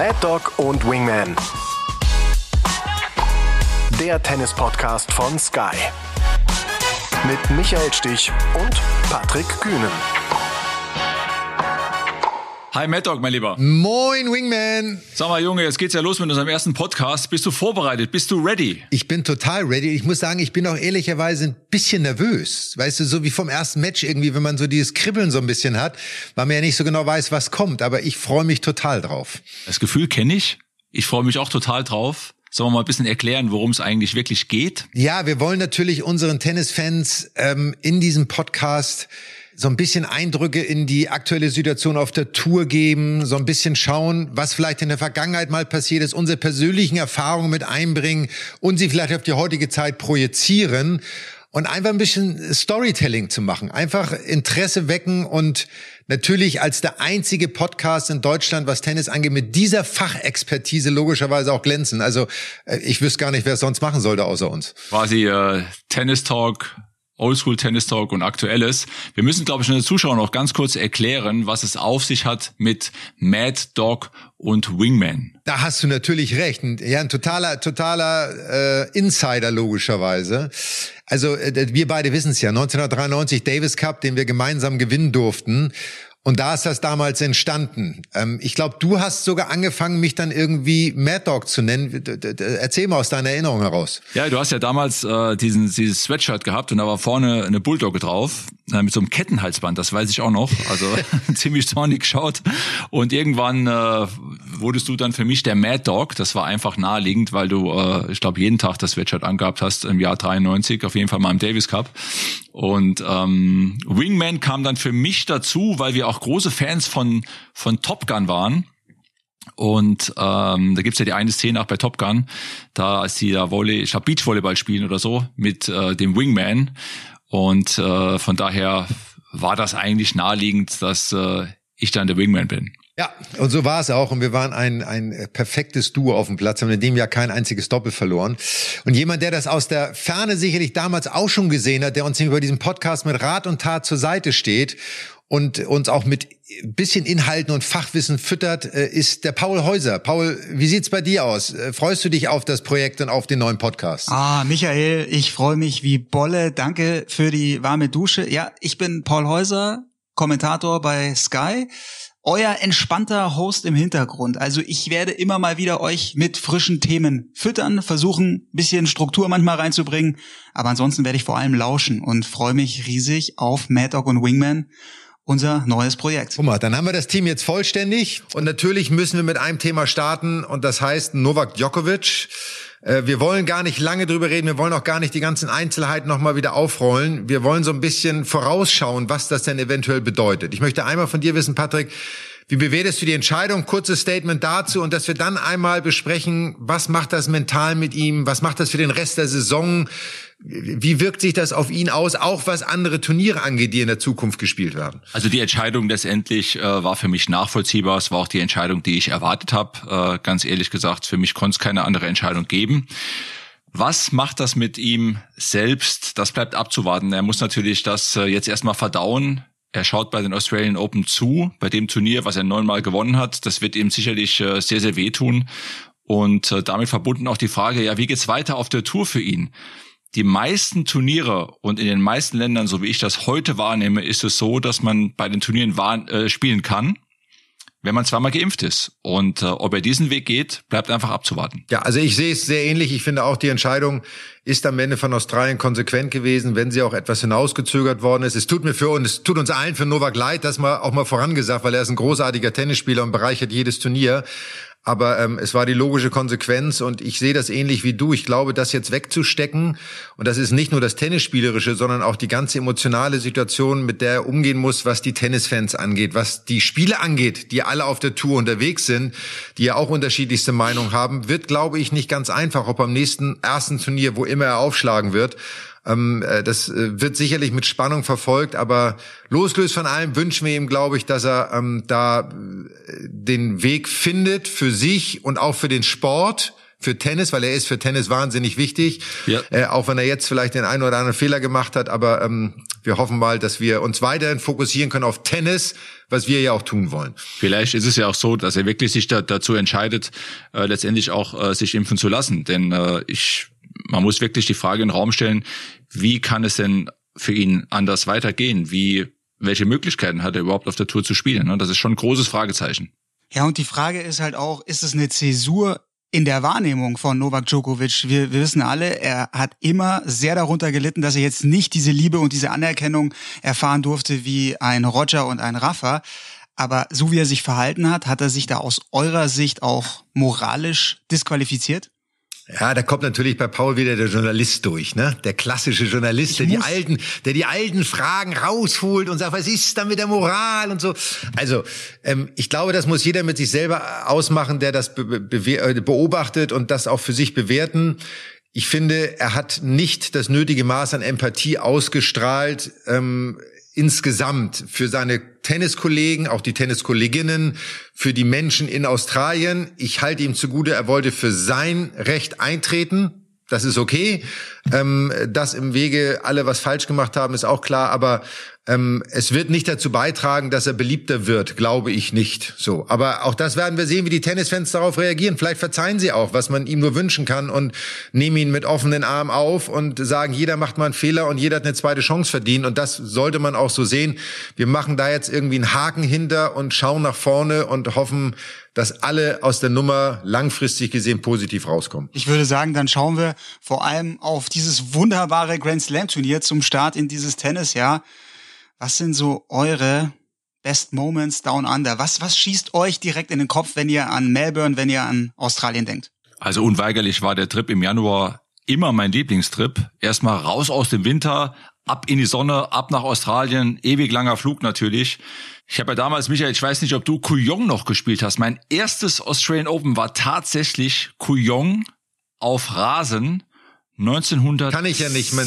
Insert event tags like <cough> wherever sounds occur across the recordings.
Mad Dog und Wingman. Der Tennis-Podcast von Sky. Mit Michael Stich und Patrick Kühnen. Hi Mad Dog, mein Lieber. Moin Wingman. Sag mal Junge, jetzt geht's ja los mit unserem ersten Podcast. Bist du vorbereitet? Bist du ready? Ich bin total ready. Ich muss sagen, ich bin auch ehrlicherweise ein bisschen nervös. Weißt du, so wie vom ersten Match irgendwie, wenn man so dieses Kribbeln so ein bisschen hat, weil man ja nicht so genau weiß, was kommt. Aber ich freue mich total drauf. Das Gefühl kenne ich. Ich freue mich auch total drauf. Sollen wir mal ein bisschen erklären, worum es eigentlich wirklich geht? Ja, wir wollen natürlich unseren Tennisfans ähm, in diesem Podcast so ein bisschen Eindrücke in die aktuelle Situation auf der Tour geben, so ein bisschen schauen, was vielleicht in der Vergangenheit mal passiert ist, unsere persönlichen Erfahrungen mit einbringen und sie vielleicht auf die heutige Zeit projizieren und einfach ein bisschen Storytelling zu machen, einfach Interesse wecken und natürlich als der einzige Podcast in Deutschland, was Tennis angeht, mit dieser Fachexpertise logischerweise auch glänzen. Also äh, ich wüsste gar nicht, wer es sonst machen sollte außer uns. Quasi äh, Tennis Talk Oldschool Tennis Talk und Aktuelles. Wir müssen, glaube ich, den Zuschauern noch ganz kurz erklären, was es auf sich hat mit Mad Dog und Wingman. Da hast du natürlich recht. Ja, ein totaler, totaler äh, Insider logischerweise. Also äh, wir beide wissen es ja. 1993 Davis Cup, den wir gemeinsam gewinnen durften. Und da ist das damals entstanden. Ähm, ich glaube, du hast sogar angefangen, mich dann irgendwie Mad Dog zu nennen. Erzähl mal aus deiner Erinnerung heraus. Ja, du hast ja damals äh, diesen, dieses Sweatshirt gehabt und da war vorne eine Bulldogge drauf äh, mit so einem Kettenhalsband, das weiß ich auch noch. Also <laughs> <laughs> ziemlich zornig geschaut. Und irgendwann äh, wurdest du dann für mich der Mad Dog. Das war einfach naheliegend, weil du, äh, ich glaube, jeden Tag das Sweatshirt angehabt hast im Jahr 93, auf jeden Fall mal im Davis Cup. Und ähm, Wingman kam dann für mich dazu, weil wir auch große Fans von, von Top Gun waren. Und ähm, da gibt's ja die eine Szene auch bei Top Gun, da als die da Volley, ich glaube Beachvolleyball spielen oder so, mit äh, dem Wingman. Und äh, von daher war das eigentlich naheliegend, dass äh, ich dann der Wingman bin. Ja, und so war es auch. Und wir waren ein, ein perfektes Duo auf dem Platz, haben in dem Jahr kein einziges Doppel verloren. Und jemand, der das aus der Ferne sicherlich damals auch schon gesehen hat, der uns über diesen Podcast mit Rat und Tat zur Seite steht und uns auch mit bisschen Inhalten und Fachwissen füttert, äh, ist der Paul Häuser. Paul, wie sieht's bei dir aus? Äh, freust du dich auf das Projekt und auf den neuen Podcast? Ah, Michael, ich freue mich wie Bolle. Danke für die warme Dusche. Ja, ich bin Paul Häuser, Kommentator bei Sky euer entspannter Host im Hintergrund. Also ich werde immer mal wieder euch mit frischen Themen füttern, versuchen, bisschen Struktur manchmal reinzubringen. Aber ansonsten werde ich vor allem lauschen und freue mich riesig auf Mad Dog und Wingman unser neues Projekt. Guck mal, dann haben wir das Team jetzt vollständig und natürlich müssen wir mit einem Thema starten und das heißt Novak Djokovic. Äh, wir wollen gar nicht lange drüber reden, wir wollen auch gar nicht die ganzen Einzelheiten nochmal wieder aufrollen. Wir wollen so ein bisschen vorausschauen, was das denn eventuell bedeutet. Ich möchte einmal von dir wissen, Patrick, wie bewertest du die Entscheidung? Kurzes Statement dazu und dass wir dann einmal besprechen, was macht das mental mit ihm? Was macht das für den Rest der Saison? Wie wirkt sich das auf ihn aus, auch was andere Turniere angeht, die in der Zukunft gespielt werden? Also die Entscheidung letztendlich äh, war für mich nachvollziehbar. Es war auch die Entscheidung, die ich erwartet habe. Äh, ganz ehrlich gesagt, für mich konnte es keine andere Entscheidung geben. Was macht das mit ihm selbst? Das bleibt abzuwarten. Er muss natürlich das äh, jetzt erstmal verdauen. Er schaut bei den Australian Open zu, bei dem Turnier, was er neunmal gewonnen hat. Das wird ihm sicherlich äh, sehr, sehr wehtun. Und äh, damit verbunden auch die Frage, ja, wie geht's weiter auf der Tour für ihn? Die meisten Turniere und in den meisten Ländern, so wie ich das heute wahrnehme, ist es so, dass man bei den Turnieren äh, spielen kann wenn man zweimal geimpft ist. Und äh, ob er diesen Weg geht, bleibt einfach abzuwarten. Ja, also ich sehe es sehr ähnlich. Ich finde auch, die Entscheidung ist am Ende von Australien konsequent gewesen, wenn sie auch etwas hinausgezögert worden ist. Es tut mir für und es tut uns allen für Novak leid, das mal auch mal vorangesagt, weil er ist ein großartiger Tennisspieler und bereichert jedes Turnier. Aber ähm, es war die logische Konsequenz und ich sehe das ähnlich wie du. Ich glaube, das jetzt wegzustecken und das ist nicht nur das Tennisspielerische, sondern auch die ganze emotionale Situation, mit der er umgehen muss, was die Tennisfans angeht, was die Spiele angeht, die alle auf der Tour unterwegs sind, die ja auch unterschiedlichste Meinungen haben, wird, glaube ich, nicht ganz einfach, ob am nächsten ersten Turnier, wo immer er aufschlagen wird. Ähm, äh, das äh, wird sicherlich mit Spannung verfolgt, aber losgelöst von allem wünschen wir ihm, glaube ich, dass er ähm, da äh, den Weg findet für sich und auch für den Sport für Tennis, weil er ist für Tennis wahnsinnig wichtig. Ja. Äh, auch wenn er jetzt vielleicht den einen oder anderen Fehler gemacht hat, aber ähm, Wir hoffen mal, dass wir uns weiterhin fokussieren können auf Tennis, was wir ja auch tun wollen. Vielleicht ist es ja auch so, dass er wirklich sich da, dazu entscheidet, äh, letztendlich auch äh, sich impfen zu lassen. Denn äh, ich, man muss wirklich die Frage in den Raum stellen, wie kann es denn für ihn anders weitergehen? Wie, welche Möglichkeiten hat er überhaupt auf der Tour zu spielen? Das ist schon ein großes Fragezeichen. Ja, und die Frage ist halt auch, ist es eine Zäsur in der Wahrnehmung von Novak Djokovic, wir, wir wissen alle, er hat immer sehr darunter gelitten, dass er jetzt nicht diese Liebe und diese Anerkennung erfahren durfte wie ein Roger und ein Rafa. Aber so wie er sich verhalten hat, hat er sich da aus eurer Sicht auch moralisch disqualifiziert? Ja, da kommt natürlich bei Paul wieder der Journalist durch, ne? Der klassische Journalist, der die alten, der die alten Fragen rausholt und sagt, was ist da mit der Moral und so. Also, ähm, ich glaube, das muss jeder mit sich selber ausmachen, der das be be äh, beobachtet und das auch für sich bewerten. Ich finde, er hat nicht das nötige Maß an Empathie ausgestrahlt. Ähm, insgesamt für seine Tenniskollegen, auch die Tenniskolleginnen, für die Menschen in Australien. Ich halte ihm zugute, er wollte für sein Recht eintreten. Das ist okay. Ähm, dass im Wege alle was falsch gemacht haben, ist auch klar. Aber ähm, es wird nicht dazu beitragen, dass er beliebter wird, glaube ich nicht. So, aber auch das werden wir sehen, wie die Tennisfans darauf reagieren. Vielleicht verzeihen sie auch, was man ihm nur wünschen kann und nehmen ihn mit offenen Armen auf und sagen, jeder macht mal einen Fehler und jeder hat eine zweite Chance verdient. Und das sollte man auch so sehen. Wir machen da jetzt irgendwie einen Haken hinter und schauen nach vorne und hoffen, dass alle aus der Nummer langfristig gesehen positiv rauskommen. Ich würde sagen, dann schauen wir vor allem auf dieses wunderbare Grand Slam Turnier zum Start in dieses Tennisjahr. Was sind so eure Best Moments Down Under? Was, was schießt euch direkt in den Kopf, wenn ihr an Melbourne, wenn ihr an Australien denkt? Also unweigerlich war der Trip im Januar immer mein Lieblingstrip. Erstmal raus aus dem Winter, ab in die Sonne, ab nach Australien, ewig langer Flug natürlich. Ich habe ja damals, Michael, ich weiß nicht, ob du Kuyong noch gespielt hast. Mein erstes Australian Open war tatsächlich Kuyong auf Rasen 1986. Kann ich ja nicht. Man,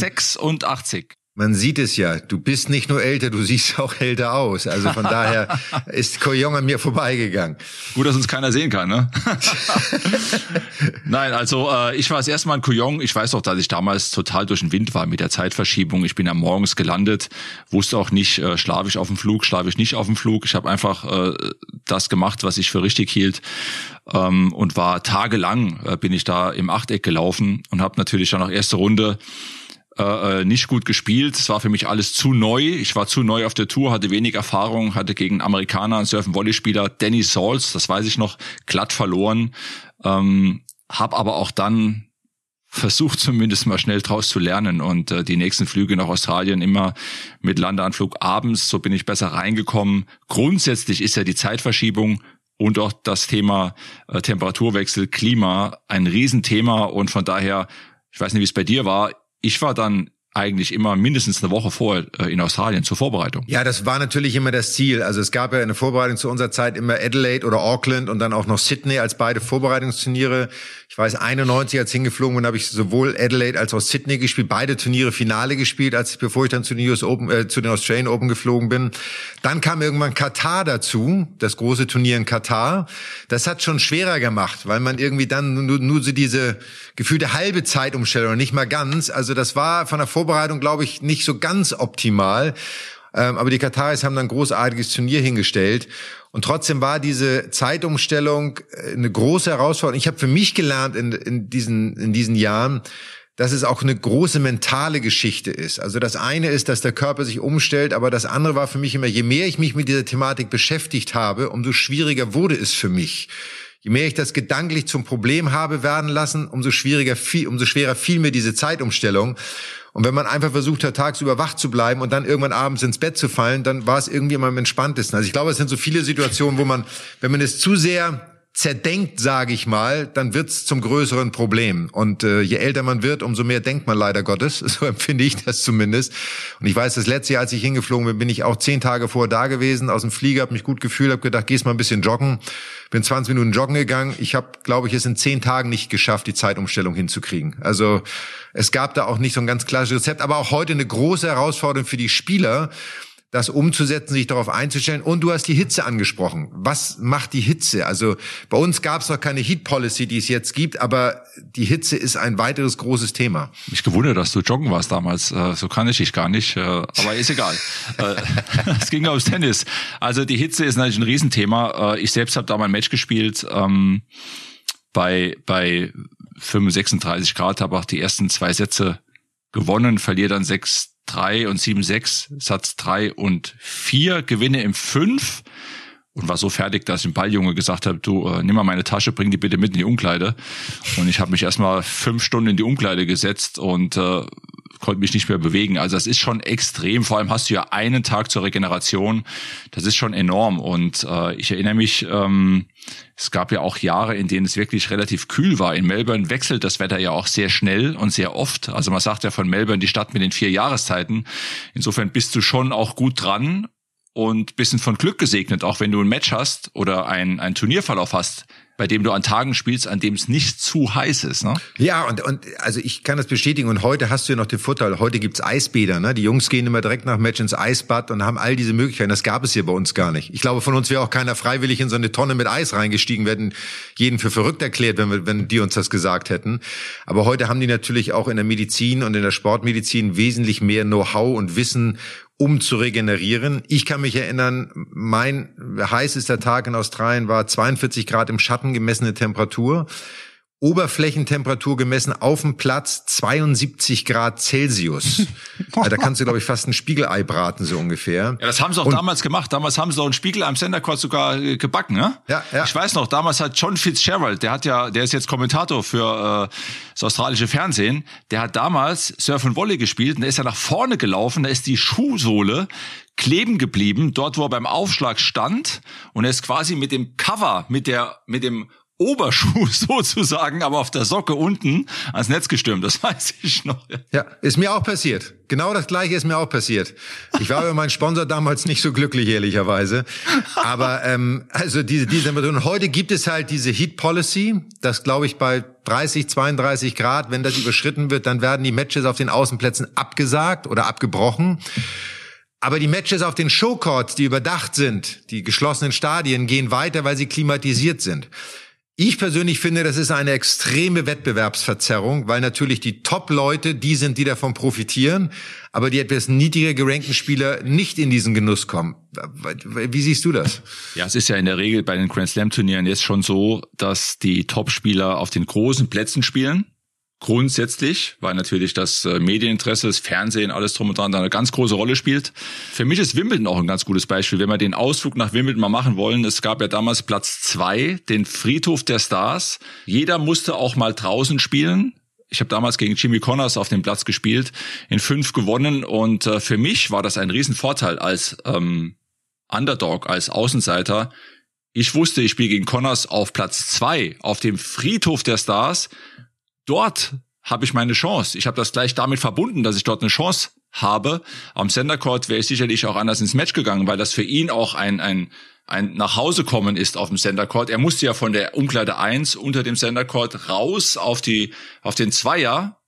man sieht es ja, du bist nicht nur älter, du siehst <laughs> auch älter aus. Also von daher <laughs> ist Koyong an mir vorbeigegangen. Gut, dass uns keiner sehen kann, ne? <laughs> Nein, also äh, ich war das erste Mal in Koyong. Ich weiß auch, dass ich damals total durch den Wind war mit der Zeitverschiebung. Ich bin ja morgens gelandet, wusste auch nicht, äh, schlafe ich auf dem Flug, schlafe ich nicht auf dem Flug. Ich habe einfach äh, das gemacht, was ich für richtig hielt. Ähm, und war tagelang, äh, bin ich da im Achteck gelaufen und habe natürlich dann auch erste Runde äh, äh, nicht gut gespielt. Es war für mich alles zu neu. Ich war zu neu auf der Tour, hatte wenig Erfahrung, hatte gegen Amerikaner, einen Surfen-Volley-Spieler, Danny Salts, das weiß ich noch, glatt verloren. Ähm, hab aber auch dann versucht <laughs> zumindest mal schnell draus zu lernen und äh, die nächsten Flüge nach Australien immer mit Landeanflug abends, so bin ich besser reingekommen. Grundsätzlich ist ja die Zeitverschiebung und auch das Thema äh, Temperaturwechsel, Klima ein Riesenthema und von daher, ich weiß nicht, wie es bei dir war, ich war dann eigentlich immer mindestens eine Woche vor äh, in Australien zur Vorbereitung. Ja, das war natürlich immer das Ziel. Also es gab ja eine Vorbereitung zu unserer Zeit immer Adelaide oder Auckland und dann auch noch Sydney als beide Vorbereitungsturniere. Ich weiß, 91 als hingeflogen bin, habe ich sowohl Adelaide als auch Sydney gespielt, beide Turniere Finale gespielt, als bevor ich dann zu den US Open, äh, zu den Australian Open geflogen bin. Dann kam irgendwann Katar dazu, das große Turnier in Katar. Das hat schon schwerer gemacht, weil man irgendwie dann nur, nur so diese gefühlte halbe Zeitumstellung, nicht mal ganz. Also das war von der Vorbereitung, glaube ich, nicht so ganz optimal. Ähm, aber die Kataris haben dann großartiges Turnier hingestellt. Und trotzdem war diese Zeitumstellung äh, eine große Herausforderung. Ich habe für mich gelernt in, in, diesen, in diesen Jahren, dass es auch eine große mentale Geschichte ist. Also das eine ist, dass der Körper sich umstellt, aber das andere war für mich immer, je mehr ich mich mit dieser Thematik beschäftigt habe, umso schwieriger wurde es für mich. Je mehr ich das gedanklich zum Problem habe werden lassen, umso schwieriger, viel, umso schwerer fiel mir diese Zeitumstellung. Und wenn man einfach versucht hat, tagsüber wach zu bleiben und dann irgendwann abends ins Bett zu fallen, dann war es irgendwie immer am entspanntesten. Also ich glaube, es sind so viele Situationen, wo man, wenn man es zu sehr zerdenkt, sage ich mal, dann wird's zum größeren Problem. Und äh, je älter man wird, umso mehr denkt man leider Gottes. <laughs> So empfinde ich das zumindest. Und ich weiß, das letzte Jahr, als ich hingeflogen bin, bin ich auch zehn Tage vorher da gewesen, aus dem Flieger, habe mich gut gefühlt, habe gedacht, gehst mal ein bisschen joggen. Bin 20 Minuten joggen gegangen. Ich habe, glaube ich, es in zehn Tagen nicht geschafft, die Zeitumstellung hinzukriegen. Also es gab da auch nicht so ein ganz klares Rezept, aber auch heute eine große Herausforderung für die Spieler, das umzusetzen, sich darauf einzustellen. Und du hast die Hitze angesprochen. Was macht die Hitze? Also bei uns gab es noch keine Heat Policy, die es jetzt gibt, aber die Hitze ist ein weiteres großes Thema. Mich gewundert, dass du joggen warst damals. Äh, so kann ich dich gar nicht, äh, aber ist egal. <laughs> Äh, <laughs> es ging aufs Tennis. Also die Hitze ist natürlich ein Riesenthema. Ich selbst habe da mal ein Match gespielt ähm, bei bei 35 Grad, habe auch die ersten zwei Sätze gewonnen, verliere dann sechs 3 und 7, 6, Satz 3 und 4, Gewinne im 5 und war so fertig, dass ich dem Balljunge gesagt habe, du äh, nimm mal meine Tasche, bring die bitte mit in die Umkleide. Und ich habe mich erstmal fünf Stunden in die Umkleide gesetzt und äh, konnte mich nicht mehr bewegen. Also das ist schon extrem. Vor allem hast du ja einen Tag zur Regeneration. Das ist schon enorm. Und äh, ich erinnere mich, ähm, es gab ja auch Jahre, in denen es wirklich relativ kühl war. In Melbourne wechselt das Wetter ja auch sehr schnell und sehr oft. Also man sagt ja von Melbourne die Stadt mit den vier Jahreszeiten. Insofern bist du schon auch gut dran und bisschen von Glück gesegnet, auch wenn du ein Match hast oder ein, ein Turnierverlauf hast, bei dem du an Tagen spielst, an dem es nicht zu heiß ist. Ne? Ja, und, und also ich kann das bestätigen. Und heute hast du ja noch den Vorteil, heute gibt's Eisbäder. Ne? Die Jungs gehen immer direkt nach Match ins Eisbad und haben all diese Möglichkeiten. Das gab es hier bei uns gar nicht. Ich glaube, von uns wäre auch keiner freiwillig in so eine Tonne mit Eis reingestiegen, werden jeden für verrückt erklärt, wenn, wir, wenn die uns das gesagt hätten. Aber heute haben die natürlich auch in der Medizin und in der Sportmedizin wesentlich mehr Know-how und Wissen um zu regenerieren. Ich kann mich erinnern, mein heißester Tag in Australien war 42 Grad im Schatten gemessene Temperatur. Oberflächentemperatur gemessen auf dem Platz 72 Grad Celsius. <laughs> da kannst du, glaube ich, fast ein Spiegelei braten, so ungefähr. Ja, das haben sie auch und, damals gemacht. Damals haben sie auch ein Spiegelei am Center Court sogar äh, gebacken, ne? Ja, ja. Ich weiß noch, damals hat John Fitzgerald, der hat ja, der ist jetzt Kommentator für äh, das australische Fernsehen, der hat damals Surf und Volley gespielt und der ist ja nach vorne gelaufen, da ist die Schuhsohle kleben geblieben, dort wo er beim Aufschlag stand und er ist quasi mit dem Cover, mit der, mit dem Oberschuh <laughs> sozusagen, aber auf der Socke unten ans Netz gestürmt. Das <laughs> weiß ich noch. Ja, ist mir auch passiert. Genau das Gleiche ist mir auch passiert. Ich war <laughs> über meinen Sponsor damals nicht so glücklich, ehrlicherweise. Aber ähm, also diese diese und heute gibt es halt diese Heat Policy, das glaube ich bei 30, 32 Grad, wenn das überschritten wird, dann werden die Matches auf den Außenplätzen abgesagt oder abgebrochen. Aber die Matches auf den Showcourts, die überdacht sind, die geschlossenen Stadien, gehen weiter, weil sie klimatisiert sind. Ich persönlich finde, das ist eine extreme Wettbewerbsverzerrung, weil natürlich die Top-Leute die sind, die davon profitieren, aber die etwas niedriger gerankten Spieler nicht in diesen Genuss kommen. Wie siehst du das? Ja, es ist ja in der Regel bei den Grand Slam Turnieren jetzt schon so, dass die Top-Spieler auf den großen Plätzen spielen grundsätzlich, weil natürlich das äh, Medieninteresse, das Fernsehen, alles drum und dran da eine ganz große Rolle spielt. Für mich ist Wimbledon auch ein ganz gutes Beispiel. Wenn wir den Ausflug nach Wimbledon mal machen wollen, es gab ja damals Platz zwei, den Friedhof der Stars. Jeder musste auch mal draußen spielen. Ich habe damals gegen Jimmy Connors auf dem Platz gespielt, in fünf gewonnen und äh, für mich war das ein Riesenvorteil als ähm, Underdog, als Außenseiter. Ich wusste, ich spiele gegen Connors auf Platz zwei auf dem Friedhof der Stars dort habe ich meine Chance. Ich habe das gleich damit verbunden, dass ich dort eine Chance habe. Am Center Court wäre ich sicherlich auch anders ins Match gegangen, weil das für ihn auch ein, ein, ein Nachhausekommen ist auf dem Center Court. Er musste ja von der Umkleide 1 unter dem Center Court raus auf die, auf den Zweier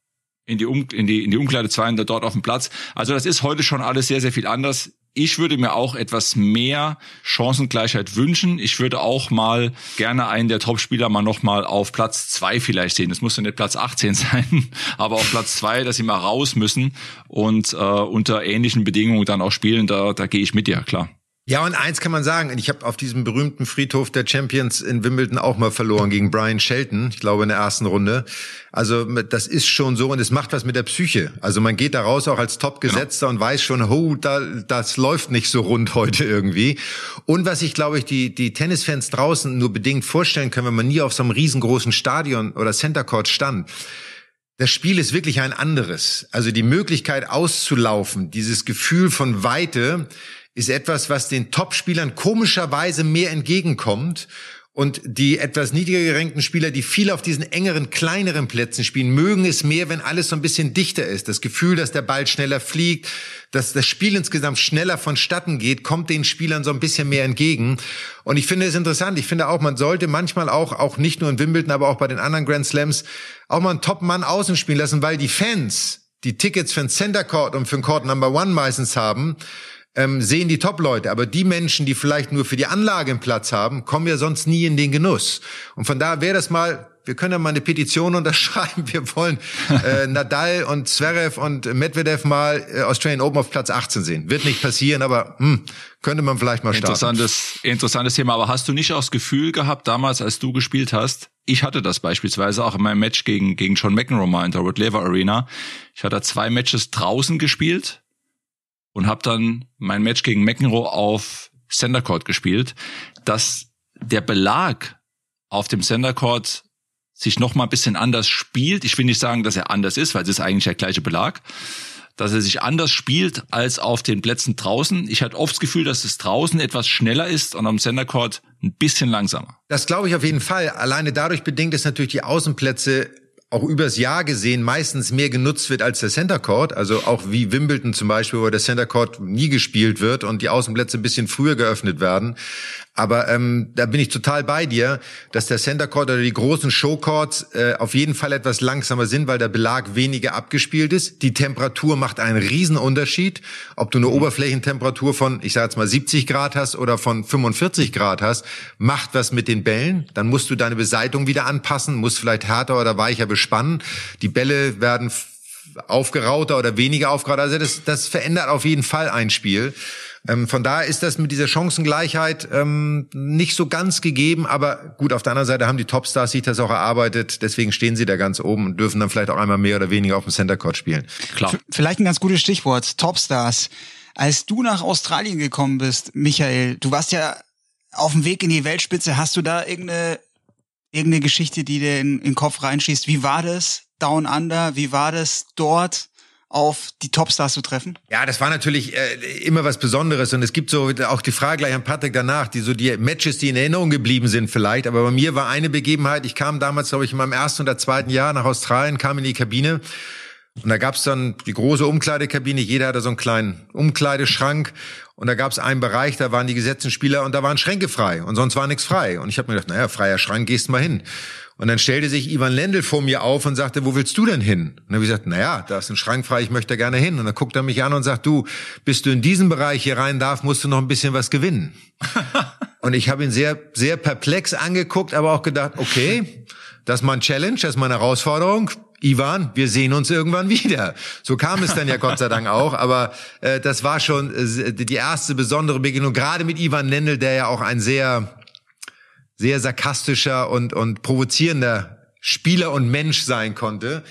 in die, um, in die, in die Umkleide 2 und dort auf dem Platz. Also das ist heute schon alles sehr, sehr viel anders ich würde mir auch etwas mehr Chancengleichheit wünschen. Ich würde auch mal gerne einen der Topspieler mal noch mal auf Platz zwei vielleicht sehen. Das muss ja nicht Platz 18 <laughs> sein, aber auf Platz zwei, dass sie mal raus müssen und äh, unter ähnlichen Bedingungen dann auch spielen. Da, da gehe ich mit dir, klar. Ja, und eins kann man sagen, ich habe auf diesem berühmten Friedhof der Champions in Wimbledon auch mal verloren gegen Brian Shelton, ich glaube in der ersten Runde. Also das ist schon so und es macht was mit der Psyche. Also man geht da raus auch als Top-Gesetzter genau. und weiß schon, oh, da, das läuft nicht so rund heute irgendwie. Und was ich glaube ich die, die Tennisfans draußen nur bedingt vorstellen können, wenn man nie auf so einem riesengroßen Stadion oder Center Court stand, das Spiel ist wirklich ein anderes. Also die Möglichkeit auszulaufen, dieses Gefühl von Weite, ist etwas, was den Topspielern komischerweise mehr entgegenkommt. Und die etwas niedriger gerankten Spieler, die viel auf diesen engeren, kleineren Plätzen spielen, mögen es mehr, wenn alles so ein bisschen dichter ist. Das Gefühl, dass der Ball schneller fliegt, dass das Spiel insgesamt schneller vonstatten geht, kommt den Spielern so ein bisschen mehr entgegen. Und ich finde es interessant. Ich finde auch, man sollte manchmal auch, auch nicht nur in Wimbledon, aber auch bei den anderen Grand Slams, auch mal einen Top-Mann außen spielen lassen, weil die Fans, die Tickets für den Center Court und für den Court Number One meistens haben, ähm, sehen die Top-Leute. Aber die Menschen, die vielleicht nur für die Anlage einen Platz haben, kommen ja sonst nie in den Genuss. Und von daher wäre das mal wir können ja mal eine Petition <laughs> unterschreiben. Wir wollen äh, Nadal und Zverev und Medvedev mal äh, Australian Open auf Platz 18 sehen. Wird nicht passieren, aber hm, könnte man vielleicht mal starten. Interessantes, interessantes Thema. Aber hast du nicht auch das Gefühl gehabt, damals, als du gespielt hast, ich hatte das beispielsweise auch in meinem Match gegen, gegen John McEnroe mal in der Rod Laver Arena. Ich hatte zwei Matches draußen gespielt und habe dann mein Match gegen McEnroe auf Center Court gespielt, dass der Belag auf dem Center Court sich noch mal ein bisschen anders spielt. Ich will nicht sagen, dass er anders ist, weil es ist eigentlich der gleiche Belag. Dass er sich anders spielt als auf den Plätzen draußen. Ich hatte oft das Gefühl, dass es draußen etwas schneller ist und am Center Court ein bisschen langsamer. Das glaube ich auf jeden Fall. Alleine dadurch bedingt es natürlich die Außenplätze auch übers Jahr gesehen meistens mehr genutzt wird als der Center Court. Also auch wie Wimbledon zum Beispiel, wo der Center Court nie gespielt wird und die Außenplätze ein bisschen früher geöffnet werden. Aber ähm, da bin ich total bei dir, dass der Center Court oder die großen Showcourts äh, auf jeden Fall etwas langsamer sind, weil der Belag weniger abgespielt ist. Die Temperatur macht einen Riesenunterschied. Ob du eine mhm. Oberflächentemperatur von, ich sage jetzt mal 70 Grad hast oder von 45 Grad hast, macht was mit den Bällen. Dann musst du deine Beseitung wieder anpassen, musst vielleicht härter oder weicher bespannen. Die Bälle werden aufgerauter oder weniger aufgerauter. Also das, das verändert auf jeden Fall ein Spiel. Ähm, von daher ist das mit dieser Chancengleichheit ähm, nicht so ganz gegeben, aber gut, auf der anderen Seite haben die Topstars sich das auch erarbeitet, deswegen stehen sie da ganz oben und dürfen dann vielleicht auch einmal mehr oder weniger auf dem Center Court spielen. Klar. V vielleicht ein ganz gutes Stichwort, Topstars. Als du nach Australien gekommen bist, Michael, du warst ja auf dem Weg in die Weltspitze, hast du da irgendeine irgendeine Geschichte, die dir in, in den Kopf reinschießt? Wie war das Down Under? Wie war das dort? Auf die Topstars zu treffen? Ja, das war natürlich äh, immer was Besonderes. Und es gibt so auch die Frage gleich an Patrick danach, die so die Matches, die in Erinnerung geblieben sind vielleicht, aber bei mir war eine Begebenheit, ich kam damals, glaube ich, in meinem ersten oder zweiten Jahr nach Australien, kam in die Kabine. Und da gab's dann die große Umkleidekabine, jeder hatte so einen kleinen Umkleideschrank. Und da gab's einen Bereich, da waren die gesetzten Spieler und da waren Schränke frei. Und sonst war nichts frei. Und ich habe mir gedacht, naja, freier Schrank, gehst mal hin. Und dann stellte sich Ivan Lendl vor mir auf und sagte, wo willst du denn hin? Und dann habe ich gesagt, na ja, da ist ein Schrank frei, ich möchte da gerne hin. Und dann guckt er mich an und sagt, du, bis du in diesen Bereich hier rein darfst, musst du noch ein bisschen was gewinnen. <laughs> und ich habe ihn sehr, sehr perplex angeguckt, aber auch gedacht, okay, das ist mal ein Challenge, das ist mal eine Herausforderung. Ivan, wir sehen uns irgendwann wieder. So kam es dann ja Gott sei Dank auch, aber äh, das war schon äh, die erste besondere Begegnung, gerade mit Ivan Lendl, der ja auch ein sehr sehr sarkastischer und, und provozierender Spieler und Mensch sein konnte,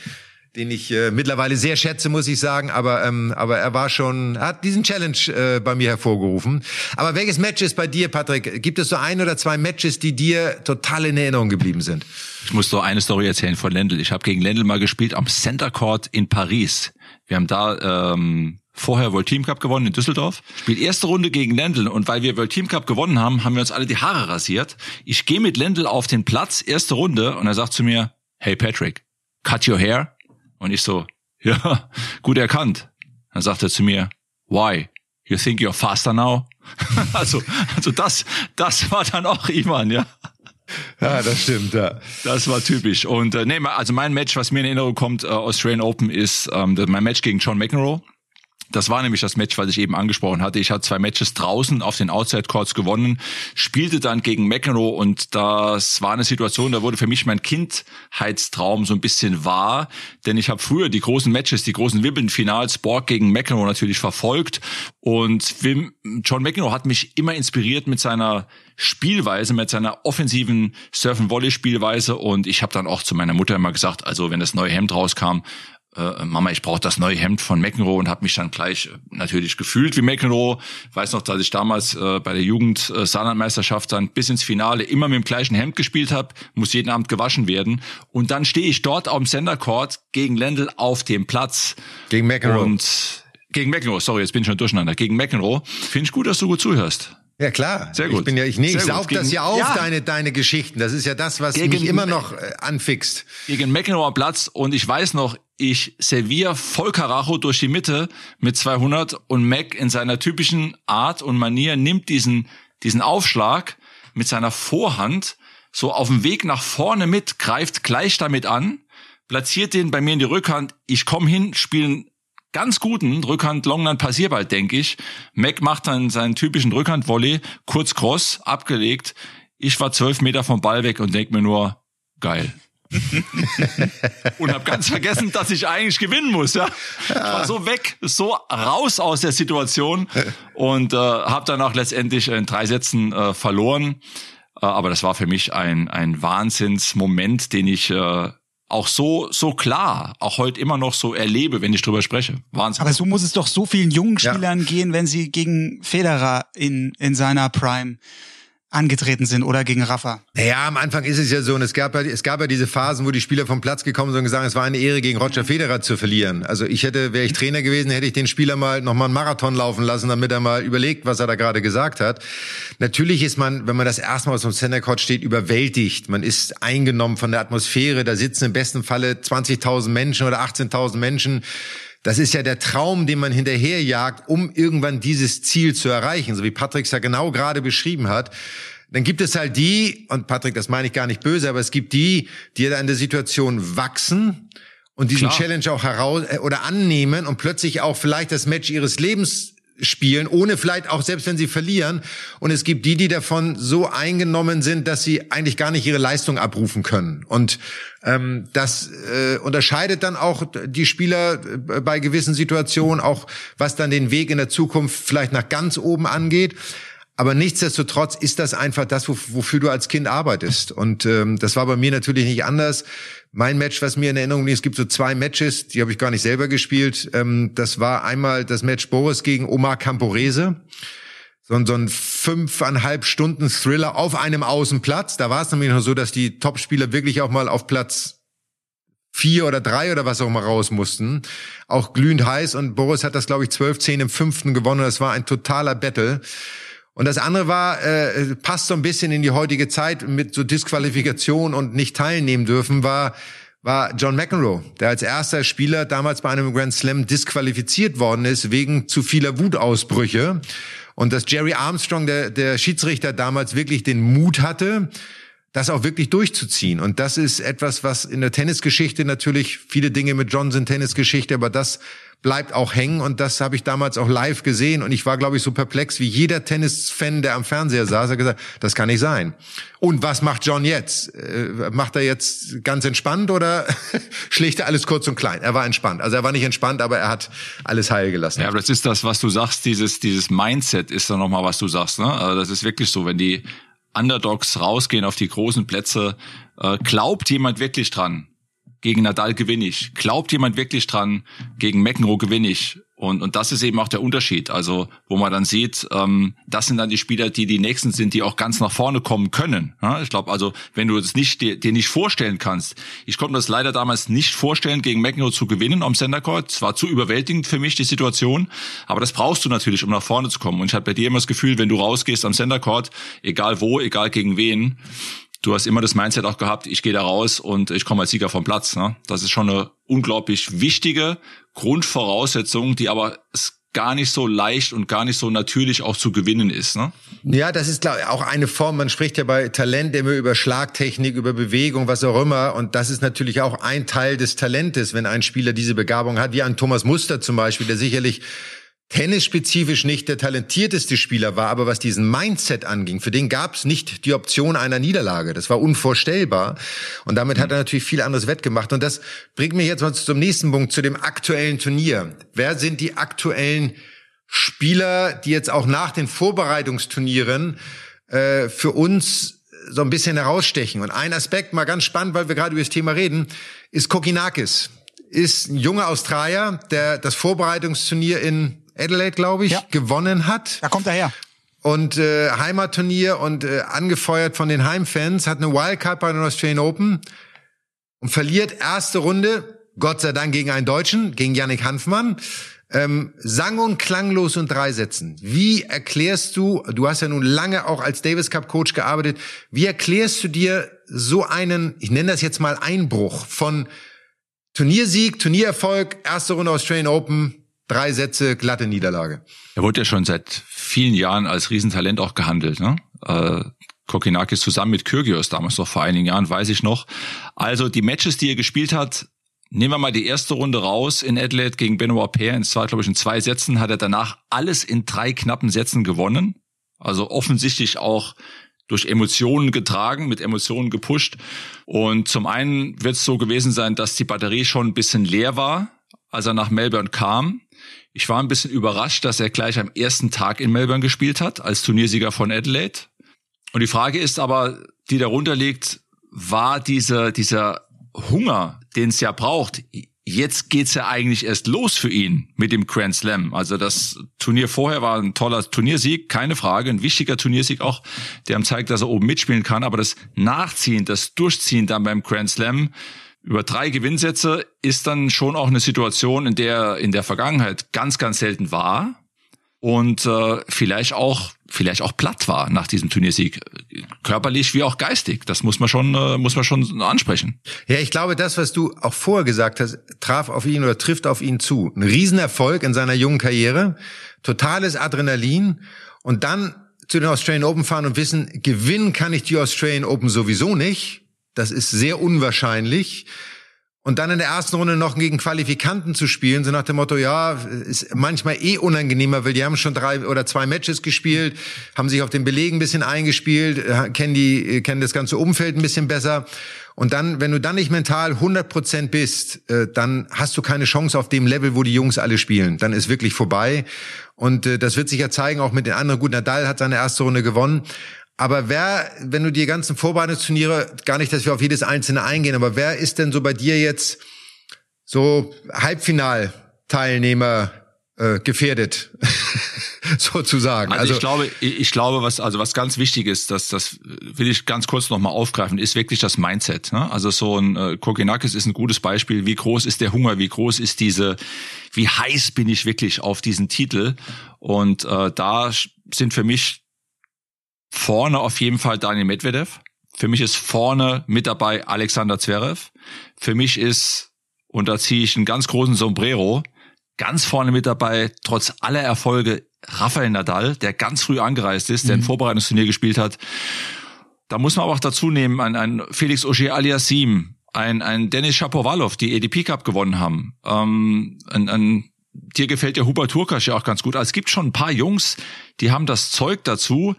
den ich äh, mittlerweile sehr schätze, muss ich sagen. Aber, ähm, aber er war schon, hat diesen Challenge äh, bei mir hervorgerufen. Aber welches Match ist bei dir, Patrick? Gibt es so ein oder zwei Matches, die dir total in Erinnerung geblieben sind? Ich muss so eine Story erzählen von Lendl. Ich habe gegen Lendl mal gespielt am Center Court in Paris. Wir haben da ähm, vorher World Team Cup gewonnen in Düsseldorf. Spielt erste Runde gegen Lendl und weil wir World Team Cup gewonnen haben, haben wir uns alle die Haare rasiert. Ich gehe mit Lendl auf den Platz, erste Runde und er sagt zu mir, hey Patrick, cut your hair. Und ich so, ja, gut erkannt. Dann sagt er zu mir, why? You think you're faster now? <laughs> also, also das, das war dann auch Iman, ja. Ja, das stimmt, ja. Das war typisch. Und äh, nee, also mein Match, was mir in Erinnerung kommt, äh, Australian Open, ist ähm, mein Match gegen John McEnroe. Das war nämlich das Match, was ich eben angesprochen hatte. Ich hatte zwei Matches draußen auf den Outside Courts gewonnen, spielte dann gegen McEnroe und das war eine Situation, da wurde für mich mein Kindheitstraum so ein bisschen wahr, denn ich habe früher die großen Matches, die großen Wimbledon-Finals, Borg gegen McEnroe natürlich verfolgt und John McEnroe hat mich immer inspiriert mit seiner Spielweise, mit seiner offensiven Surf-and-Volley-Spielweise und ich habe dann auch zu meiner Mutter immer gesagt, also wenn das neue Hemd rauskam, äh, Mama, ich brauche das neue Hemd von McEnroe und habe mich dann gleich äh, natürlich gefühlt wie McEnroe. Weiß noch, dass ich damals äh, bei der Jugend äh, Saarlandmeisterschaft dann bis ins Finale immer mit dem gleichen Hemd gespielt habe, muss jeden Abend gewaschen werden und dann stehe ich dort auf dem Center Court gegen Lendl auf dem Platz gegen McEnroe und gegen McEnroe, sorry, jetzt bin ich schon durcheinander. Gegen McEnroe. Finde ich gut, dass du gut zuhörst. Ja klar, sehr gut. Ich bin ja, ich, nee, ich saug das ja auf ja. deine deine Geschichten. Das ist ja das, was gegen, mich immer noch äh, anfixt. Gegen McEnroe Platz und ich weiß noch, ich serviere voll Karacho durch die Mitte mit 200 und Mac in seiner typischen Art und Manier nimmt diesen, diesen Aufschlag mit seiner Vorhand so auf dem Weg nach vorne mit, greift gleich damit an, platziert den bei mir in die Rückhand. Ich komme hin, spiele ganz guten Rückhand Longland Passierball, denke ich. Mac macht dann seinen typischen Rückhand-Volley, kurz cross, abgelegt. Ich war zwölf Meter vom Ball weg und denk mir nur, geil. <laughs> und habe ganz vergessen, dass ich eigentlich gewinnen muss. Ja, ich war so weg, so raus aus der Situation und äh, habe dann auch letztendlich in drei Sätzen äh, verloren. Äh, aber das war für mich ein ein Wahnsinnsmoment, den ich äh, auch so so klar, auch heute immer noch so erlebe, wenn ich drüber spreche. Wahnsinn. Aber so muss es doch so vielen jungen Spielern ja. gehen, wenn sie gegen Federer in in seiner Prime angetreten sind oder gegen Rafa? Naja, am Anfang ist es ja so, und es gab ja, es gab ja diese Phasen, wo die Spieler vom Platz gekommen sind und gesagt, es war eine Ehre, gegen Roger Federer zu verlieren. Also ich hätte, wäre ich Trainer gewesen, hätte ich den Spieler mal nochmal einen Marathon laufen lassen, damit er mal überlegt, was er da gerade gesagt hat. Natürlich ist man, wenn man das erstmal aus dem Center Court steht, überwältigt. Man ist eingenommen von der Atmosphäre. Da sitzen im besten Falle 20.000 Menschen oder 18.000 Menschen. Das ist ja der Traum, den man hinterherjagt, um irgendwann dieses Ziel zu erreichen, so wie Patrick es ja genau gerade beschrieben hat. Dann gibt es halt die, und Patrick, das meine ich gar nicht böse, aber es gibt die, die an der Situation wachsen und diesen Klar. Challenge auch heraus äh, oder annehmen und plötzlich auch vielleicht das Match ihres Lebens spielen, ohne vielleicht auch selbst wenn sie verlieren. Und es gibt die, die davon so eingenommen sind, dass sie eigentlich gar nicht ihre Leistung abrufen können. Und ähm, das äh, unterscheidet dann auch die Spieler äh, bei gewissen Situationen, auch was dann den Weg in der Zukunft vielleicht nach ganz oben angeht. Aber nichtsdestotrotz ist das einfach das, wofür du als Kind arbeitest. Und ähm, das war bei mir natürlich nicht anders. Mein Match, was mir in Erinnerung liegt, es gibt so zwei Matches, die habe ich gar nicht selber gespielt. Ähm, das war einmal das Match Boris gegen Omar Camporese. So, ein so ein fünfeinhalb Stunden Thriller auf einem Außenplatz. Da war es nämlich noch so, dass die Topspieler wirklich auch mal auf Platz vier oder drei oder was auch immer raus mussten. Auch glühend heiß und Boris hat das, glaube ich, zwölf zehn im fünften gewonnen. Das war ein totaler Battle. Und das andere war, äh, passt so ein bisschen in die heutige Zeit mit so Disqualifikation und nicht teilnehmen dürfen, war, war John McEnroe, der als erster Spieler damals bei einem Grand Slam disqualifiziert worden ist wegen zu vieler Wutausbrüche. Und dass Jerry Armstrong, der, der Schiedsrichter damals wirklich den Mut hatte, das auch wirklich durchzuziehen. Und das ist etwas, was in der Tennisgeschichte natürlich viele Dinge mit John sind Tennisgeschichte, aber das bleibt auch hängen und das habe ich damals auch live gesehen und ich war, glaube ich, so perplex wie jeder Tennisfan, der am Fernseher saß, hat gesagt, das kann nicht sein. Und was macht John jetzt? Äh, macht er jetzt ganz entspannt oder <laughs> schlägt er alles kurz und klein? Er war entspannt. Also er war nicht entspannt, aber er hat alles heil gelassen. Ja, aber das ist das, was du sagst, dieses, dieses Mindset ist dann nochmal, was du sagst. Ne? Also das ist wirklich so, wenn die Underdogs rausgehen auf die großen Plätze, äh, glaubt jemand wirklich dran, gegen Nadal gewinne ich. Glaubt jemand wirklich dran, gegen McEnroe gewinne ich? Und, und das ist eben auch der Unterschied. Also, wo man dann sieht, ähm, das sind dann die Spieler, die die nächsten sind, die auch ganz nach vorne kommen können. Ja, ich glaube, also, wenn du das nicht dir, dir nicht vorstellen kannst, ich konnte mir das leider damals nicht vorstellen, gegen McEnroe zu gewinnen am Center Court. Es war zu überwältigend für mich die Situation, aber das brauchst du natürlich, um nach vorne zu kommen. Und ich hatte bei dir immer das Gefühl, wenn du rausgehst am Center Court, egal wo, egal gegen wen, du hast immer das Mindset auch gehabt, ich gehe da raus und ich komme als Sieger vom Platz. Ne? Das ist schon eine unglaublich wichtige Grundvoraussetzung, die aber gar nicht so leicht und gar nicht so natürlich auch zu gewinnen ist. Ne? Ja, das ist glaub, auch eine Form, man spricht ja bei Talent immer über Schlagtechnik, über Bewegung, was auch immer. Und das ist natürlich auch ein Teil des Talentes, wenn ein Spieler diese Begabung hat, wie ein Thomas Muster zum Beispiel, der sicherlich tennisspezifisch nicht der talentierteste Spieler war, aber was diesen Mindset anging, für den gab es nicht die Option einer Niederlage. Das war unvorstellbar. Und damit hat er natürlich viel anderes wettgemacht. Und das bringt mich jetzt mal zum nächsten Punkt, zu dem aktuellen Turnier. Wer sind die aktuellen Spieler, die jetzt auch nach den Vorbereitungsturnieren äh, für uns so ein bisschen herausstechen? Und ein Aspekt, mal ganz spannend, weil wir gerade über das Thema reden, ist Kokinakis. Ist ein junger Australier, der das Vorbereitungsturnier in Adelaide, glaube ich, ja. gewonnen hat. Da kommt er her. Und äh, Heimatturnier und äh, angefeuert von den Heimfans, hat eine Wildcard bei den Australian Open und verliert erste Runde, Gott sei Dank gegen einen Deutschen, gegen Yannick Hanfmann. Ähm, sang- und klanglos und drei Sätzen. Wie erklärst du, du hast ja nun lange auch als Davis Cup Coach gearbeitet, wie erklärst du dir so einen, ich nenne das jetzt mal Einbruch von Turniersieg, Turniererfolg, erste Runde Australian Open, Drei Sätze, glatte Niederlage. Er wurde ja schon seit vielen Jahren als Riesentalent auch gehandelt. Ne? Äh, Kokinakis zusammen mit Kyrgios damals noch vor einigen Jahren, weiß ich noch. Also die Matches, die er gespielt hat, Nehmen wir mal die erste Runde raus in Adelaide gegen Benoit Paire. Es war, glaube ich, in zwei Sätzen, hat er danach alles in drei knappen Sätzen gewonnen. Also offensichtlich auch durch Emotionen getragen, mit Emotionen gepusht. Und zum einen wird es so gewesen sein, dass die Batterie schon ein bisschen leer war, als er nach Melbourne kam. Ich war ein bisschen überrascht, dass er gleich am ersten Tag in Melbourne gespielt hat, als Turniersieger von Adelaide. Und die Frage ist aber, die darunter liegt, war dieser, dieser Hunger, den es ja braucht, jetzt geht's ja eigentlich erst los für ihn mit dem Grand Slam. Also das Turnier vorher war ein toller Turniersieg, keine Frage, ein wichtiger Turniersieg auch, der ihm zeigt, dass er oben mitspielen kann. Aber das Nachziehen, das Durchziehen dann beim Grand Slam über drei Gewinnsätze ist dann schon auch eine Situation, in der in der Vergangenheit ganz, ganz selten war und äh, vielleicht auch vielleicht auch platt war nach diesem Turniersieg, körperlich wie auch geistig. Das muss man schon äh, muss man schon ansprechen. Ja, ich glaube, das, was du auch vorher gesagt hast, traf auf ihn oder trifft auf ihn zu. Ein Riesenerfolg in seiner jungen Karriere, totales Adrenalin und dann zu den Australian Open fahren und wissen, gewinnen kann ich die Australian Open sowieso nicht. Das ist sehr unwahrscheinlich. Und dann in der ersten Runde noch gegen Qualifikanten zu spielen, so nach dem Motto, ja, ist manchmal eh unangenehmer, weil die haben schon drei oder zwei Matches gespielt, haben sich auf den Belegen ein bisschen eingespielt, äh, kennen die, äh, kennen das ganze Umfeld ein bisschen besser. Und dann, wenn du dann nicht mental 100 Prozent bist, äh, dann hast du keine Chance auf dem Level, wo die Jungs alle spielen. Dann ist wirklich vorbei. Und das wird sich ja zeigen, auch mit den anderen. Gut, Nadal hat seine erste Runde gewonnen. Aber wer, wenn du die ganzen Vorbereitungsturniere, gar nicht, dass wir auf jedes einzelne eingehen, aber wer ist denn so bei dir jetzt so Halbfinalteilnehmer äh, gefährdet? <laughs> sozusagen. Also, also, ich glaube, ich glaube, was also was ganz wichtig ist, dass das will ich ganz kurz noch mal aufgreifen, ist wirklich das Mindset. Ne? Also so ein äh, Kokinakis ist ein gutes Beispiel. Wie groß ist der Hunger? Wie groß ist diese? Wie heiß bin ich wirklich auf diesen Titel? Und äh, da sind für mich Vorne auf jeden Fall Daniel Medvedev. Für mich ist vorne mit dabei Alexander Zverev. Für mich ist, und da ziehe ich einen ganz großen Sombrero, ganz vorne mit dabei, trotz aller Erfolge, Rafael Nadal, der ganz früh angereist ist, der ein mhm. Vorbereitungsturnier gespielt hat. Da muss man aber auch dazu nehmen, ein, ein Felix Auger aliassim, ein, ein Dennis Shapovalov, die ADP Cup gewonnen haben, ähm, ein, ein dir gefällt der Hubert Turkasch ja auch ganz gut. Also es gibt schon ein paar Jungs, die haben das Zeug dazu,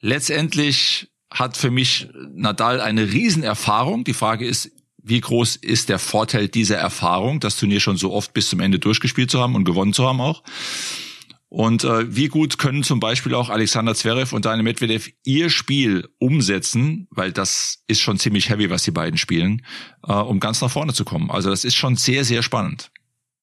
Letztendlich hat für mich Nadal eine Riesenerfahrung. Die Frage ist, wie groß ist der Vorteil dieser Erfahrung, das Turnier schon so oft bis zum Ende durchgespielt zu haben und gewonnen zu haben auch? Und äh, wie gut können zum Beispiel auch Alexander Zverev und Daniel Medvedev ihr Spiel umsetzen, weil das ist schon ziemlich heavy, was die beiden spielen, äh, um ganz nach vorne zu kommen. Also das ist schon sehr, sehr spannend.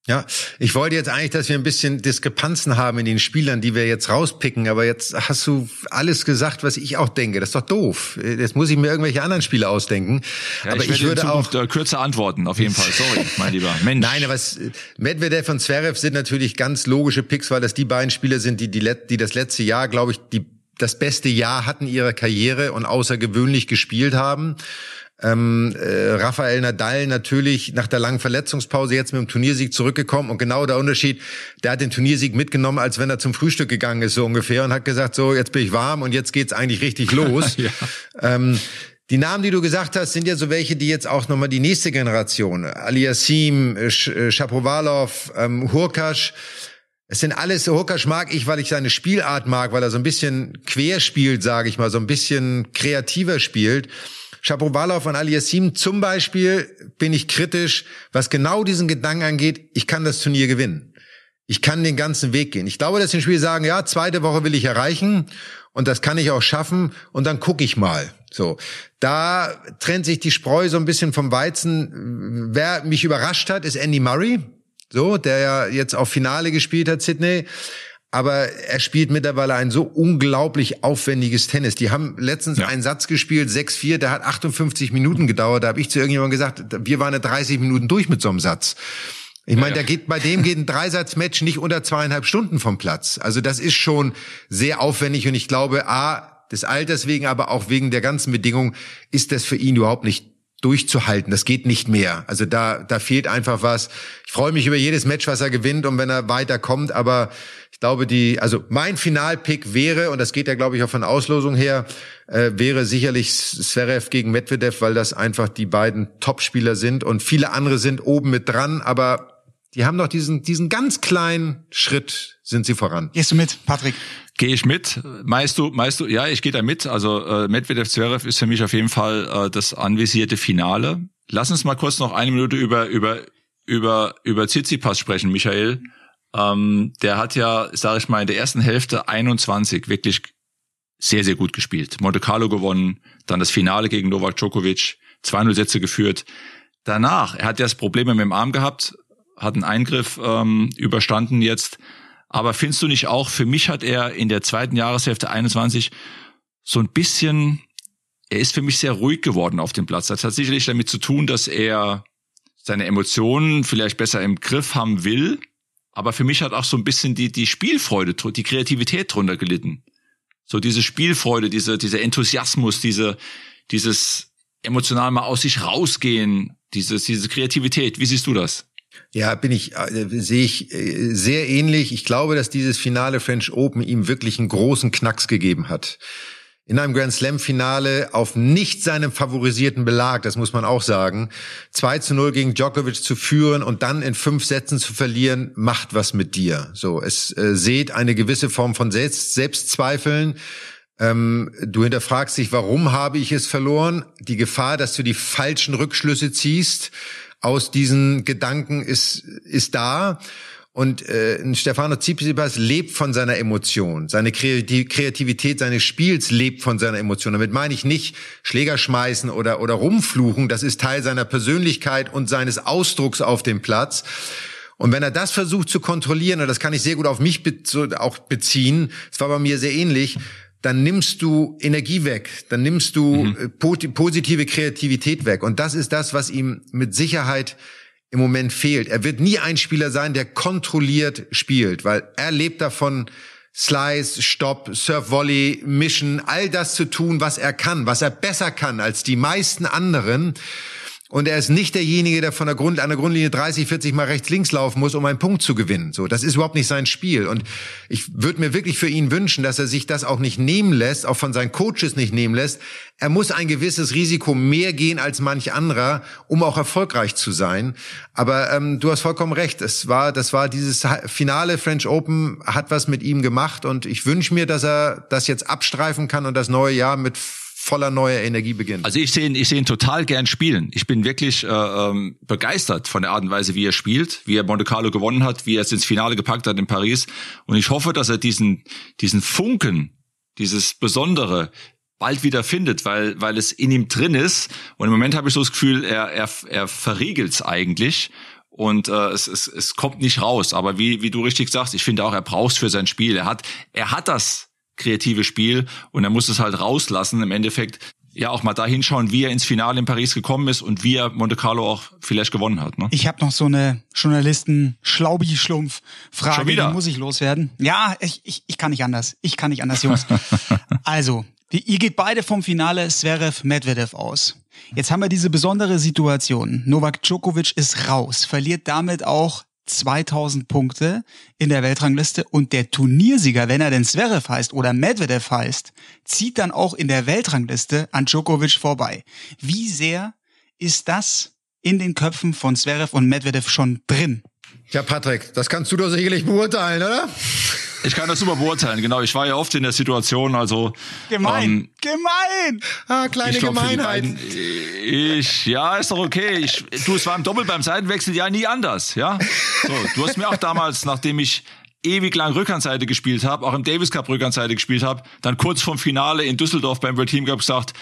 Ja, ich wollte jetzt eigentlich, dass wir ein bisschen Diskrepanzen haben in den Spielern, die wir jetzt rauspicken, aber jetzt hast du alles gesagt, was ich auch denke. Das ist doch doof. Jetzt muss ich mir irgendwelche anderen Spiele ausdenken. Ja, aber ich, ich würde auch äh, kürzer antworten, auf jeden Fall. Sorry, <laughs> mein Lieber. Mensch. Nein, aber es, Medvedev und Zverev sind natürlich ganz logische Picks, weil das die beiden Spieler sind, die, die, die das letzte Jahr, glaube ich, die das beste Jahr hatten ihrer Karriere und außergewöhnlich gespielt haben. Ähm, äh, Rafael Nadal natürlich nach der langen Verletzungspause jetzt mit dem Turniersieg zurückgekommen und genau der Unterschied, der hat den Turniersieg mitgenommen, als wenn er zum Frühstück gegangen ist so ungefähr und hat gesagt, so jetzt bin ich warm und jetzt geht's eigentlich richtig los. <laughs> ja. ähm, die Namen, die du gesagt hast, sind ja so welche, die jetzt auch nochmal die nächste Generation, Aliasim, äh, äh, Shapovalov, ähm, Hurkash, es sind alles, Hurkash mag ich, weil ich seine Spielart mag, weil er so ein bisschen quer spielt, sage ich mal, so ein bisschen kreativer spielt. Shapovalov und Aliassim zum Beispiel bin ich kritisch, was genau diesen Gedanken angeht, ich kann das Turnier gewinnen. Ich kann den ganzen Weg gehen. Ich glaube, dass die Spieler sagen, ja, zweite Woche will ich erreichen und das kann ich auch schaffen und dann gucke ich mal. So, da trennt sich die Spreu so ein bisschen vom Weizen. Wer mich überrascht hat, ist Andy Murray, so, der ja jetzt auf Finale gespielt hat, Sydney aber er spielt mittlerweile ein so unglaublich aufwendiges Tennis. Die haben letztens ja. einen Satz gespielt, 6-4, der hat 58 Minuten gedauert. Da habe ich zu irgendjemandem gesagt, wir waren 30 Minuten durch mit so einem Satz. Ich meine, ja, ja. da geht bei dem geht ein Dreisatzmatch nicht unter zweieinhalb Stunden vom Platz. Also das ist schon sehr aufwendig und ich glaube, a des Alters wegen, aber auch wegen der ganzen Bedingungen ist das für ihn überhaupt nicht durchzuhalten. Das geht nicht mehr. Also da, da fehlt einfach was. Ich freue mich über jedes Match, was er gewinnt und wenn er weiterkommt, aber Ich glaube, die, also mein Finalpick wäre, und das geht ja, glaube ich, auch von Auslosung her, äh, wäre sicherlich Zverev gegen Medvedev, weil das einfach die beiden Topspieler sind und viele andere sind oben mit dran, aber die haben doch diesen, diesen ganz kleinen Schritt sind sie voran. Gehst du mit, Patrick? Gehe ich mit. Meinst du, meinst du, ja, ich gehe da mit. Also äh, Medvedev Zverev ist für mich auf jeden Fall äh, das anvisierte Finale. Lass uns mal kurz noch eine Minute über über über über Tsitsipas sprechen, Michael. Ähm, der hat ja, sage ich mal, in der ersten Hälfte 21 wirklich sehr, sehr gut gespielt. Monte Carlo gewonnen, dann das Finale gegen Novak Djokovic, 2-0 Sätze geführt. Danach, er hat ja das Problem mit dem Arm gehabt, hat einen Eingriff ähm, überstanden jetzt. Aber findest du nicht auch, für mich hat er in der zweiten Jahreshälfte 21 so ein bisschen, er ist für mich sehr ruhig geworden auf dem Platz. Das hat sicherlich damit zu tun, dass er seine Emotionen vielleicht besser im Griff haben will, aber für mich hat auch so ein bisschen die, die Spielfreude, die Kreativität drunter gelitten. So diese Spielfreude, diese, dieser Enthusiasmus, diese, dieses emotional mal aus sich rausgehen, dieses, diese Kreativität. Wie siehst du das? Ja, bin ich, äh, sehe ich äh, sehr ähnlich. Ich glaube, dass dieses Finale French Open ihm wirklich einen großen Knacks gegeben hat in einem Grand Slam Finale auf nicht seinem favorisierten Belag, das muss man auch sagen, 2 zu 0 gegen Djokovic zu führen und dann in fünf Sätzen zu verlieren, macht was mit dir. So, es äh, seht eine gewisse Form von Selbst Selbstzweifeln. Ähm, du hinterfragst dich, warum habe ich es verloren? Die Gefahr, dass du die falschen Rückschlüsse ziehst aus diesen Gedanken ist, ist da. Und äh, Stefano Tsitsipas lebt von seiner Emotion. Seine Kreativität seines Spiels lebt von seiner Emotion. Damit meine ich nicht Schläger schmeißen oder, oder rumfluchen. Das ist Teil seiner Persönlichkeit und seines Ausdrucks auf dem Platz. Und wenn er das versucht zu kontrollieren, und das kann ich sehr gut auf mich be auch beziehen, es war bei mir sehr ähnlich, dann nimmst du Energie weg, dann nimmst du mhm. Äh, positive Kreativität weg. Und das ist das, was ihm mit Sicherheit im Moment fehlt. Er wird nie ein Spieler sein, der kontrolliert spielt, weil er lebt davon, Slice, Stop, Surf Volley, Mission, all das zu tun, was er kann, was er besser kann als die meisten anderen. Und er ist nicht derjenige, der von der Grund, an der Grundlinie 30, 40 mal rechts, links laufen muss, um einen Punkt zu gewinnen. So, das ist überhaupt nicht sein Spiel. Und ich würde mir wirklich für ihn wünschen, dass er sich das auch nicht nehmen lässt, auch von seinen Coaches nicht nehmen lässt. Er muss ein gewisses Risiko mehr gehen als manch anderer, um auch erfolgreich zu sein. Aber ähm, du hast vollkommen recht. Es war, das war dieses Finale French Open hat was mit ihm gemacht und ich wünsche mir, dass er das jetzt abstreifen kann und das neue Jahr mit voller neuer Energie beginnt. Also ich sehe ihn, ich sehe ihn total gern spielen. Ich bin wirklich äh, ähm, begeistert von der Art und Weise, wie er spielt, wie er Monte Carlo gewonnen hat, wie er es ins Finale gepackt hat in Paris. Und ich hoffe, dass er diesen, diesen Funken, dieses Besondere bald wieder findet, weil, weil es in ihm drin ist. Und im Moment habe ich so das Gefühl, er, er, er verriegelt es eigentlich und äh, es, es, es kommt nicht raus. Aber wie, wie du richtig sagst, ich finde auch, er braucht für sein Spiel. Er hat, er hat das kreative Spiel und er muss es halt rauslassen. Im Endeffekt ja auch mal da hinschauen, wie er ins Finale in Paris gekommen ist und wie er Monte Carlo auch vielleicht gewonnen hat. Ne? Ich habe noch so eine Journalisten-Schlaubi-Schlumpf-Frage, die muss ich loswerden. Ja, ich, ich, ich kann nicht anders. Ich kann nicht anders, Jungs. <laughs> also, ihr geht beide vom Finale Zverev Medvedev aus. Jetzt haben wir diese besondere Situation. Novak Djokovic ist raus, verliert damit auch 2000 Punkte in der Weltrangliste und der Turniersieger, wenn er denn Zverev heißt oder Medvedev heißt, zieht dann auch in der Weltrangliste an Djokovic vorbei. Wie sehr ist das in den Köpfen von Zverev und Medvedev schon drin? Ja, Patrick, das kannst du doch sicherlich beurteilen, oder? Ich kann das super beurteilen, genau. Ich war ja oft in der Situation, also. Gemein, ähm, gemein! Ah, kleine glaub, Gemeinheit. Beiden, ich, ja, ist doch okay. Ich, du, es war im Doppel beim Seitenwechsel ja nie anders, ja? So, du hast mir auch damals, nachdem ich ewig lang Rückhandseite gespielt habe, auch im Davis Cup Rückhandseite gespielt habe, dann kurz vorm Finale in Düsseldorf beim World Team Cup gesagt,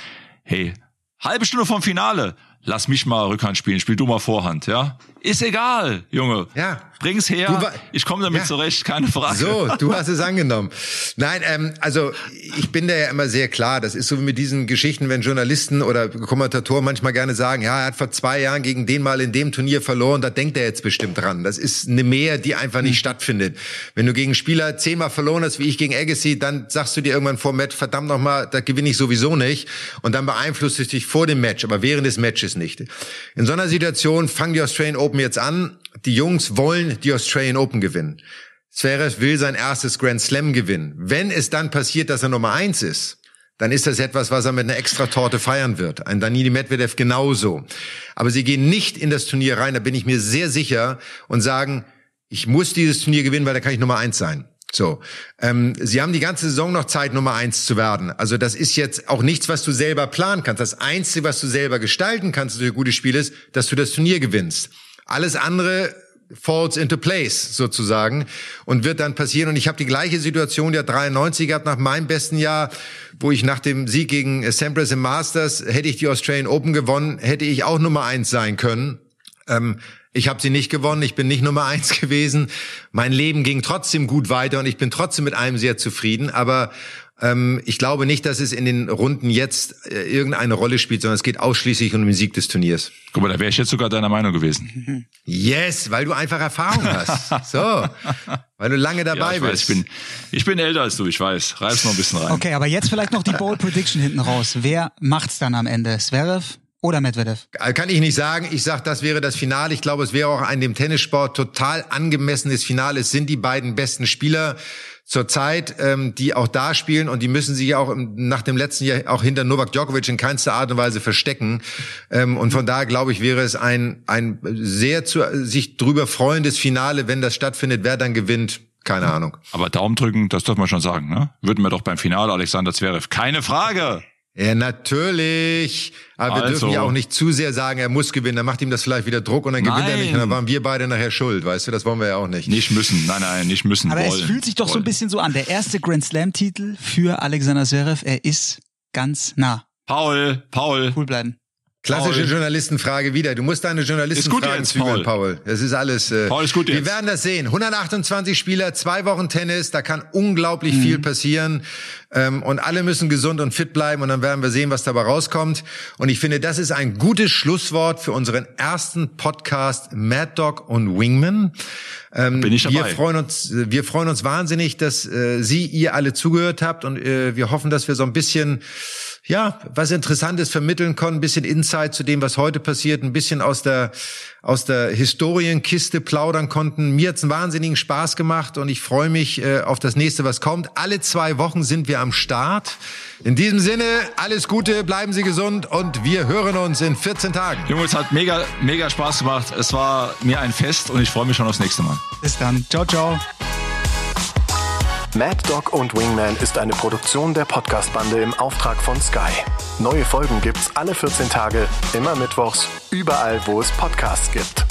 hey, halbe Stunde vom Finale, lass mich mal Rückhand spielen, spiel du mal Vorhand, ja? Ist egal, Junge. Ja. Bring's her. ich komme damit ja. zurecht, keine Frage. So, du hast es angenommen. Nein, ähm, also ich bin da ja immer sehr klar. Das ist so wie mit diesen Geschichten, wenn Journalisten oder Kommentatoren manchmal gerne sagen, ja, er hat vor zwei Jahren gegen den mal in dem Turnier verloren, da denkt er jetzt bestimmt dran. Das ist eine Mehr, die einfach nicht mhm. stattfindet. Wenn du gegen Spieler zehnmal verloren hast, wie ich gegen Agassi, dann sagst du dir irgendwann vor Match, verdammt nochmal, da gewinne ich sowieso nicht. Und dann beeinflusst es dich vor dem Match, aber während des Matches nicht. In so einer Situation fangen die Australian Open jetzt an. Die Jungs wollen die Australian Open gewinnen. Zverev will sein erstes Grand Slam gewinnen. Wenn es dann passiert, dass er Nummer eins ist, dann ist das etwas, was er mit einer extra Torte feiern wird. Ein Danili Medvedev genauso. Aber sie gehen nicht in das Turnier rein, da bin ich mir sehr sicher und sagen, ich muss dieses Turnier gewinnen, weil da kann ich Nummer eins sein. So, ähm, sie haben die ganze Saison noch Zeit, Nummer eins zu werden. Also das ist jetzt auch nichts, was du selber planen kannst. Das Einzige, was du selber gestalten kannst durch gute Spiel ist, dass du das Turnier gewinnst. Alles andere falls into place sozusagen und wird dann passieren. Und ich habe die gleiche Situation ja 93 gehabt nach meinem besten Jahr, wo ich nach dem Sieg gegen Sampras im Masters, hätte ich die Australian Open gewonnen, hätte ich auch Nummer eins sein können. Ähm, ich habe sie nicht gewonnen, ich bin nicht Nummer <laughs> eins gewesen. Mein Leben ging trotzdem gut weiter und ich bin trotzdem mit allem sehr zufrieden. Aber ähm, ich glaube nicht, dass es in den Runden jetzt äh, irgendeine Rolle spielt, sondern es geht ausschließlich um den Sieg des Turniers. Guck mal, da wäre ich jetzt sogar deiner Meinung gewesen. Yes, weil du einfach Erfahrung hast. <laughs> So, weil du lange dabei ja, ich bist. Weiß, ich, bin, ich bin älter als du, ich weiß. Reib's noch ein bisschen rein. Okay, aber jetzt vielleicht noch die Bold Prediction hinten raus. Wer macht's dann am Ende? Zverev oder Medvedev? Kann ich nicht sagen. Ich sag, das wäre das Finale. Ich glaube, es wäre auch ein dem Tennissport total angemessenes Finale. Es sind die beiden besten Spieler zurzeit, ähm, die auch da spielen und die müssen sich auch nach dem letzten Jahr auch hinter Novak Djokovic in keinster Art und Weise verstecken. Ähm, und von daher glaube ich, wäre es ein, ein sehr zu, sich drüber freuendes Finale, wenn das stattfindet. Wer dann gewinnt, keine Ahnung. Aber Daumen drücken, das darf man schon sagen, ne? Würden wir doch beim Finale Alexander Zverev. Keine Frage. Ja, natürlich. Aber wir Also. dürfen ja auch nicht zu sehr sagen, er muss gewinnen. Dann macht ihm das vielleicht wieder Druck und dann gewinnt er Nein. nicht. Und dann waren wir beide nachher schuld, weißt du? Das wollen wir ja auch nicht. Nicht müssen. Nein, nein, nicht müssen. Aber wollen. es fühlt sich doch so ein wollen. bisschen so an. Der erste Grand Slam-Titel für Alexander Zverev, er ist ganz nah. Paul, Paul. Cool bleiben. Klassische Paul. Journalistenfrage wieder. Du musst deine Ist gut Journalistenfragen jetzt, zügeln, Paul. Paul. Das ist alles. Äh, Paul, ist gut Wir jetzt. werden das sehen. 128 Spieler, zwei Wochen Tennis. Da kann unglaublich Mhm. viel passieren. Ähm, und alle müssen gesund und fit bleiben. Und dann werden wir sehen, was dabei rauskommt. Und ich finde, das ist ein gutes Schlusswort für unseren ersten Podcast Mad Dog und Wingman. Ähm, Bin ich dabei. Wir freuen uns, äh, wir freuen uns wahnsinnig, dass äh, Sie, ihr alle zugehört habt. Und äh, wir hoffen, dass wir so ein bisschen ja, was Interessantes vermitteln konnten, ein bisschen Insight zu dem, was heute passiert, ein bisschen aus der, aus der Historienkiste plaudern konnten. Mir hat's einen wahnsinnigen Spaß gemacht und ich freue mich äh, auf das nächste, was kommt. Alle zwei Wochen sind wir am Start. In diesem Sinne, alles Gute, bleiben Sie gesund und wir hören uns in 14 Tagen. Jungs, hat mega, mega Spaß gemacht. Es war mir ein Fest und ich freue mich schon aufs nächste Mal. Bis dann. Ciao, ciao. Mad Dog und Wingman ist eine Produktion der Podcast-Bande im Auftrag von Sky. Neue Folgen gibt's alle 14 Tage, immer mittwochs, überall, wo es Podcasts gibt.